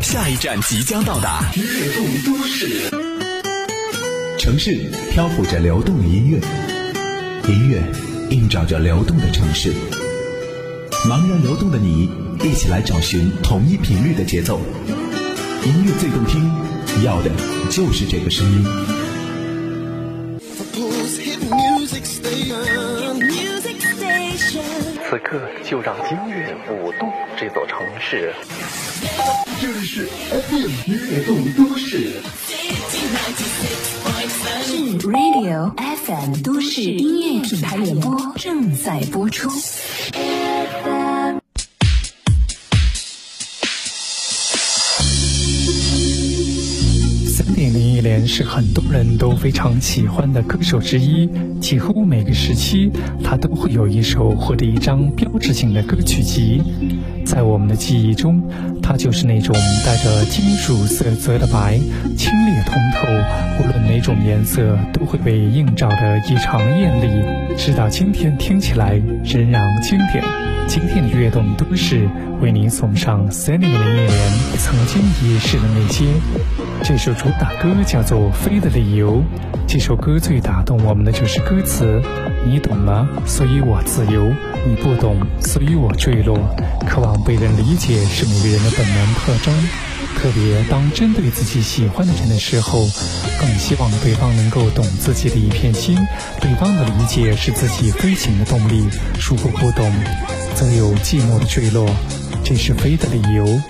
下一站即将到达，悦动都市。城市漂浮着流动的音乐，音乐映照着流动的城市。茫然流动的你，一起来找寻同一频率的节奏。音乐最动听，要的就是这个声音。此刻就让音乐舞动这座城市。这里是 FM 悦动都市。是 Radio FM 都市音乐品牌联播正在播出。三点零一连是很多人都非常喜欢的歌手之一，几乎每个时期他都会有一首或者一张标志性的歌曲集。在我们的记忆中，它就是那种带着金属色泽的白，清冽通透，无论哪种颜色都会被映照的异常艳丽，直到今天听起来仍然经典。今天的悦动都市为您送上三零零一年曾经遗失的那些。这首主打歌叫做《飞的理由》。这首歌最打动我们的就是歌词，你懂了，所以我自由；你不懂，所以我坠落。渴望被人理解是每个人的本能特征，特别当针对自己喜欢的人的时候，更希望对方能够懂自己的一片心。对方的理解是自己飞行的动力，如果不懂，则有寂寞的坠落。这是飞的理由。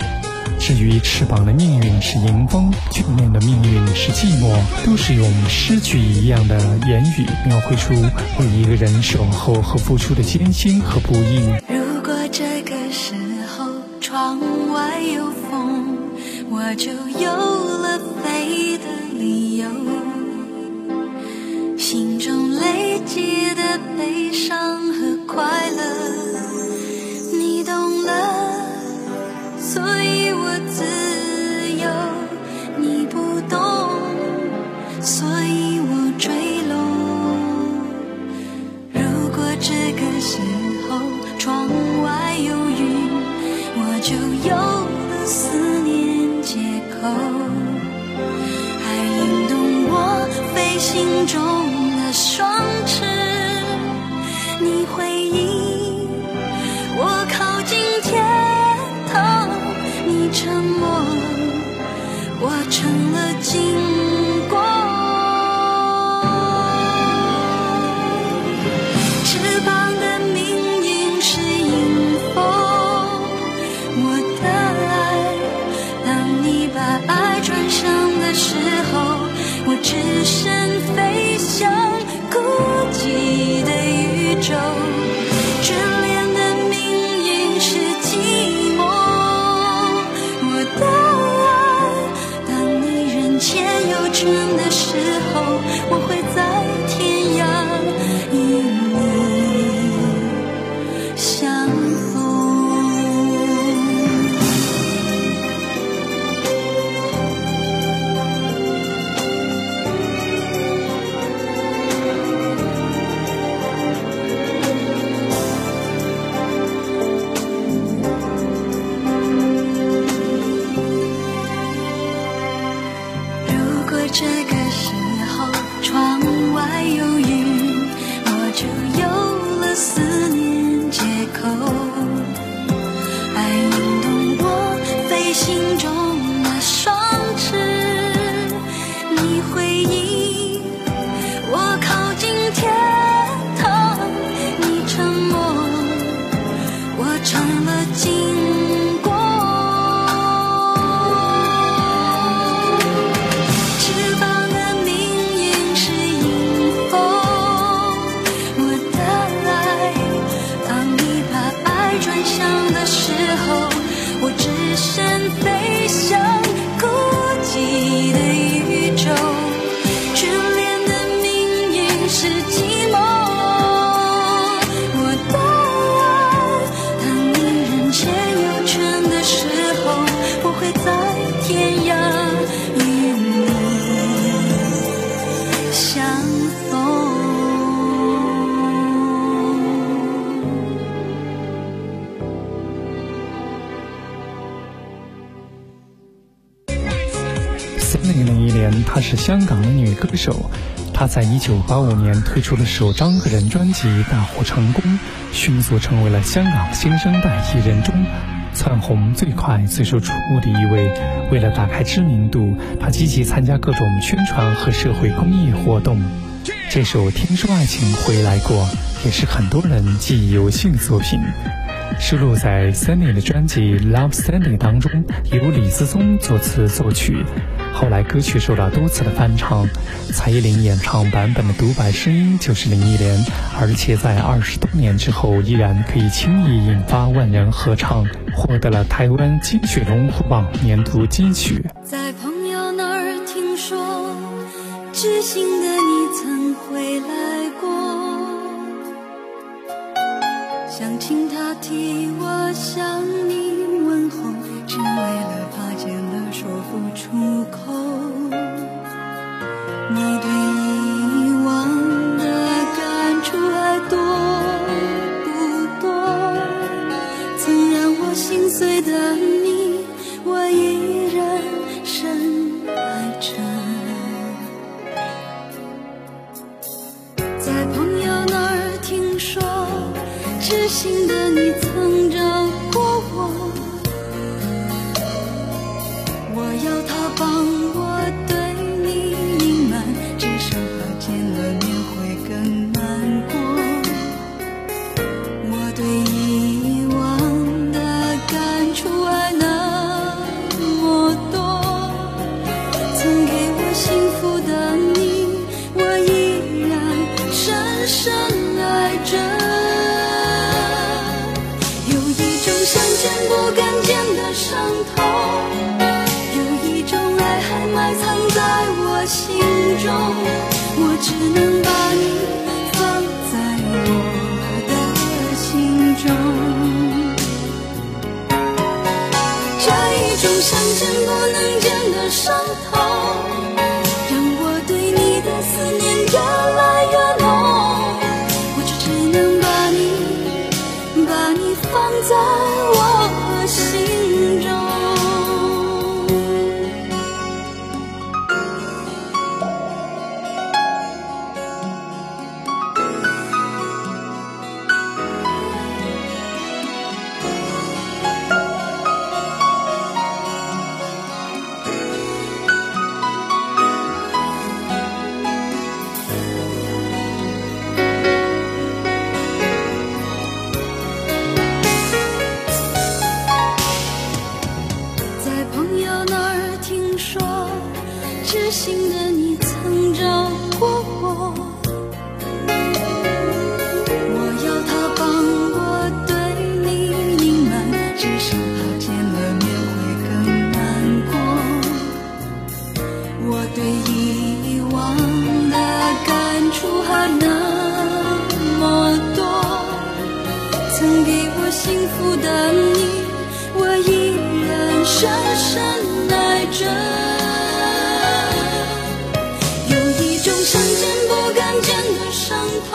至于翅膀的命运是迎风，眷恋的命运是寂寞，都是用诗句一样的言语描绘出为一个人守候和付出的艰辛和不易。如果这个是窗外有风，我就有了飞的理由。心中累积的悲伤和快乐，你懂了，所以我自心中的双翅，你回应我靠近天堂，你沉默，我成了经身飞歌手。他在1985年推出了首张个人专辑，大获成功，迅速成为了香港新生代艺人中窜红最快、最受瞩目的一位。为了打开知名度，他积极参加各种宣传和社会公益活动。这首《听说爱情回来过》也是很多人记忆犹新的作品。收录在 Sunny 的专辑《Love Sunny》当中，由李思松作词作曲。后来歌曲受到多次的翻唱，蔡依林演唱版本的独白声音就是林忆莲，而且在二十多年之后依然可以轻易引发万人合唱，获得了台湾金曲龙虎榜年度金曲。在朋友那儿听说，知心的你曾回来过。想请他替我向你问候，只为了怕见了说不出口。你对以往的感触还多不多？曾让我心碎的痴心的你曾找过我，我要心中，我只能把你放在我的心中。这一种想见不能见的伤痛，幸福的你我依然深深爱着有一种想见不敢见的伤痛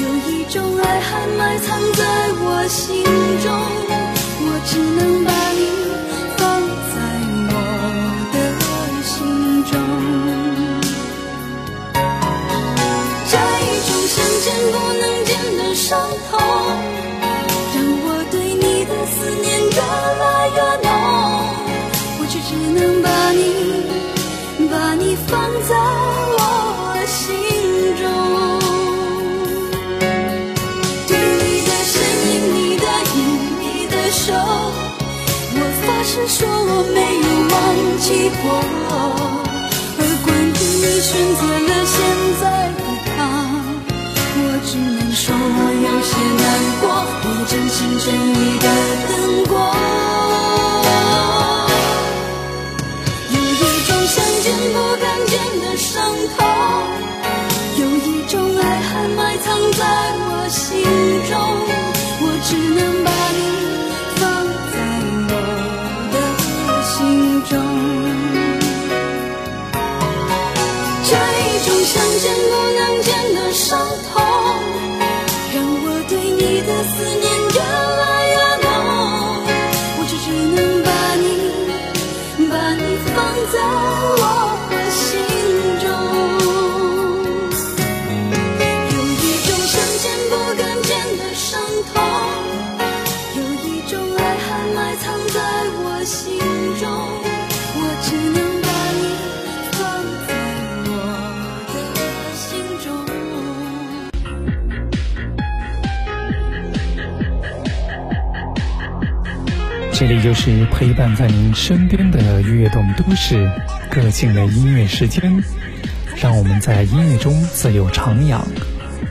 有一种爱还埋藏在我心中我只能忘记过，而关于你选择了现在的他，我只能说我有些难过，我真心真意的等过。有一种想见不敢见的伤痛，有一种爱还埋藏在我心见这里就是陪伴在您身边的悦动都市，个性的音乐时间，让我们在音乐中自由徜徉。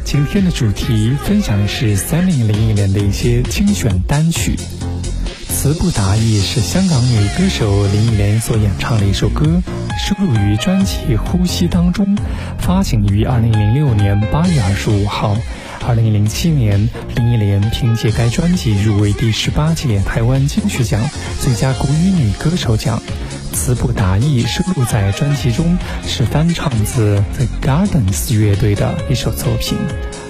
今天的主题分享的是三零零一年的一些精选单曲，词不达意是香港女歌手林忆莲所演唱的一首歌，收录于专辑《呼吸》当中，发行于二零零六年八月二十五号。二零零七年，林忆莲凭借该专辑入围第十八届台湾金曲奖最佳国语女歌手奖。词不达意收录在专辑中，是翻唱自 The Gardens 乐队的一首作品。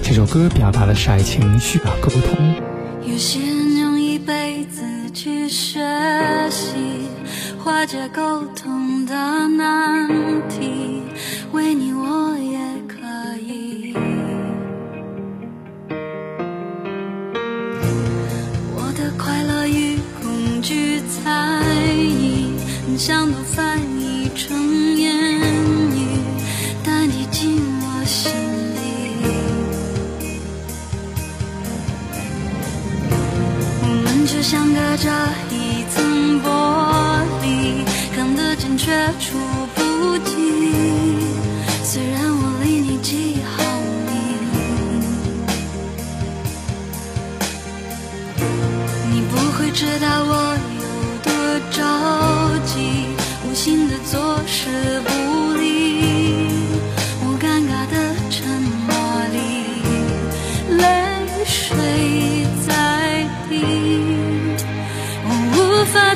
这首歌表达的是爱情需要沟通。有些人用一辈子去学习化解沟通的难题，想，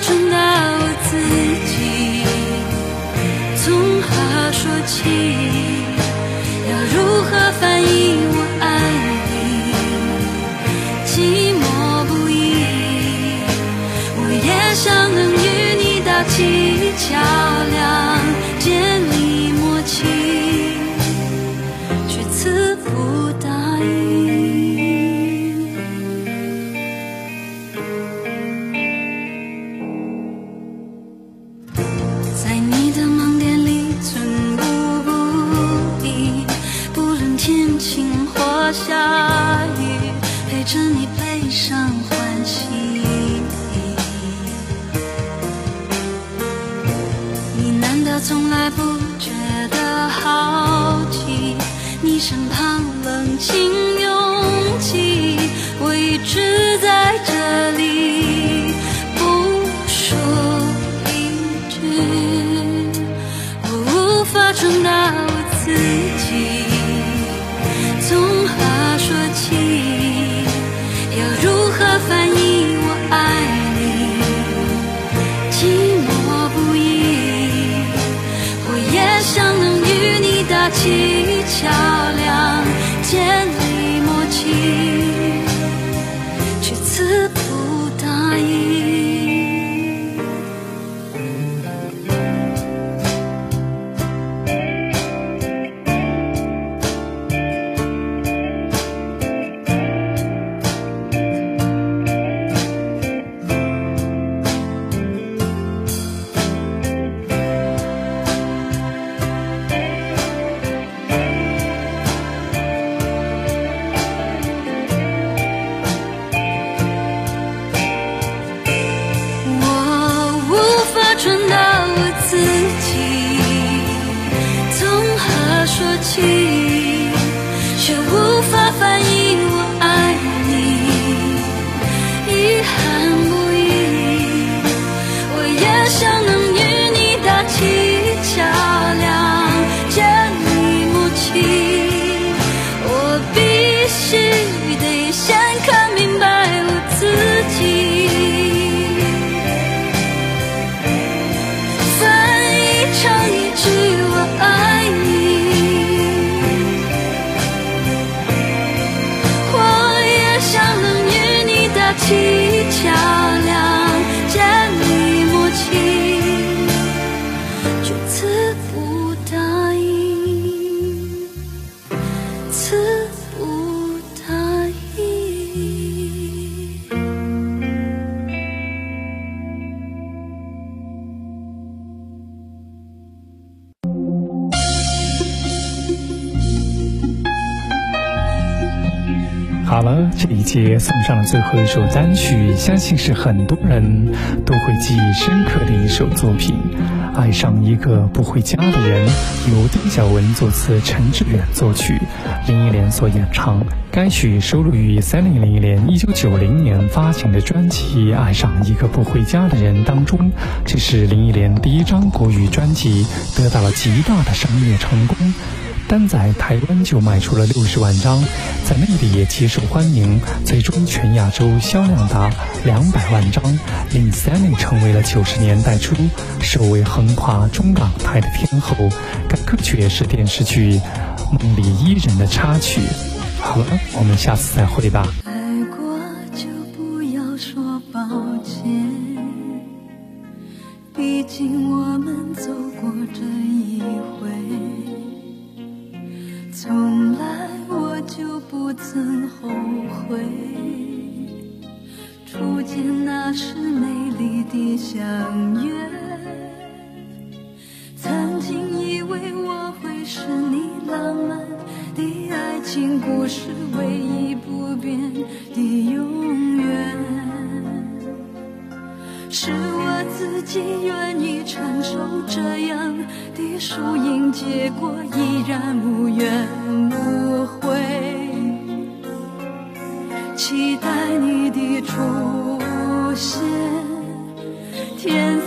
无法传达我自己，从何说起？要如何翻译我爱你？寂寞不已，我也想能与你打起桥天晴或下雨，陪着你悲伤欢喜。你难道从来不觉得好奇？你身旁冷清拥挤，我一直在这里，起桥梁，成杰送上了最后一首单曲，相信是很多人都会记忆深刻的一首作品。爱上一个不回家的人，由丁小文作词，陈志远作曲，林忆莲所演唱。该曲收录于三零零一年一九九零年发行的专辑《爱上一个不回家的人》当中。这是林忆莲第一张国语专辑，得到了极大的商业成功。单在台湾就卖出了六十万张，在内地也极受欢迎，最终全亚洲销量达两百万张，令 Sammy 成为了九十年代初首位横跨中港台的天后。该歌曲也是电视剧《梦里伊人》的插曲。好了，我们下次再会吧。是我自己愿意承受这样的输赢结果，依然无怨无悔，期待你的出现，天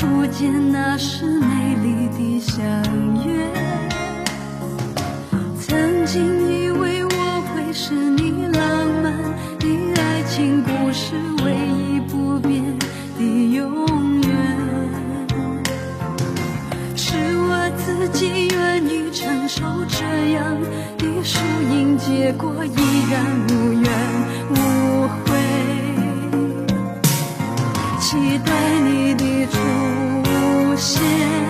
初见那时美丽的相约。曾经以为我会是你浪漫的爱情故事唯一不变的永远，是我自己愿意承受这样的输赢结果，依然无怨无期待你的出现，天色。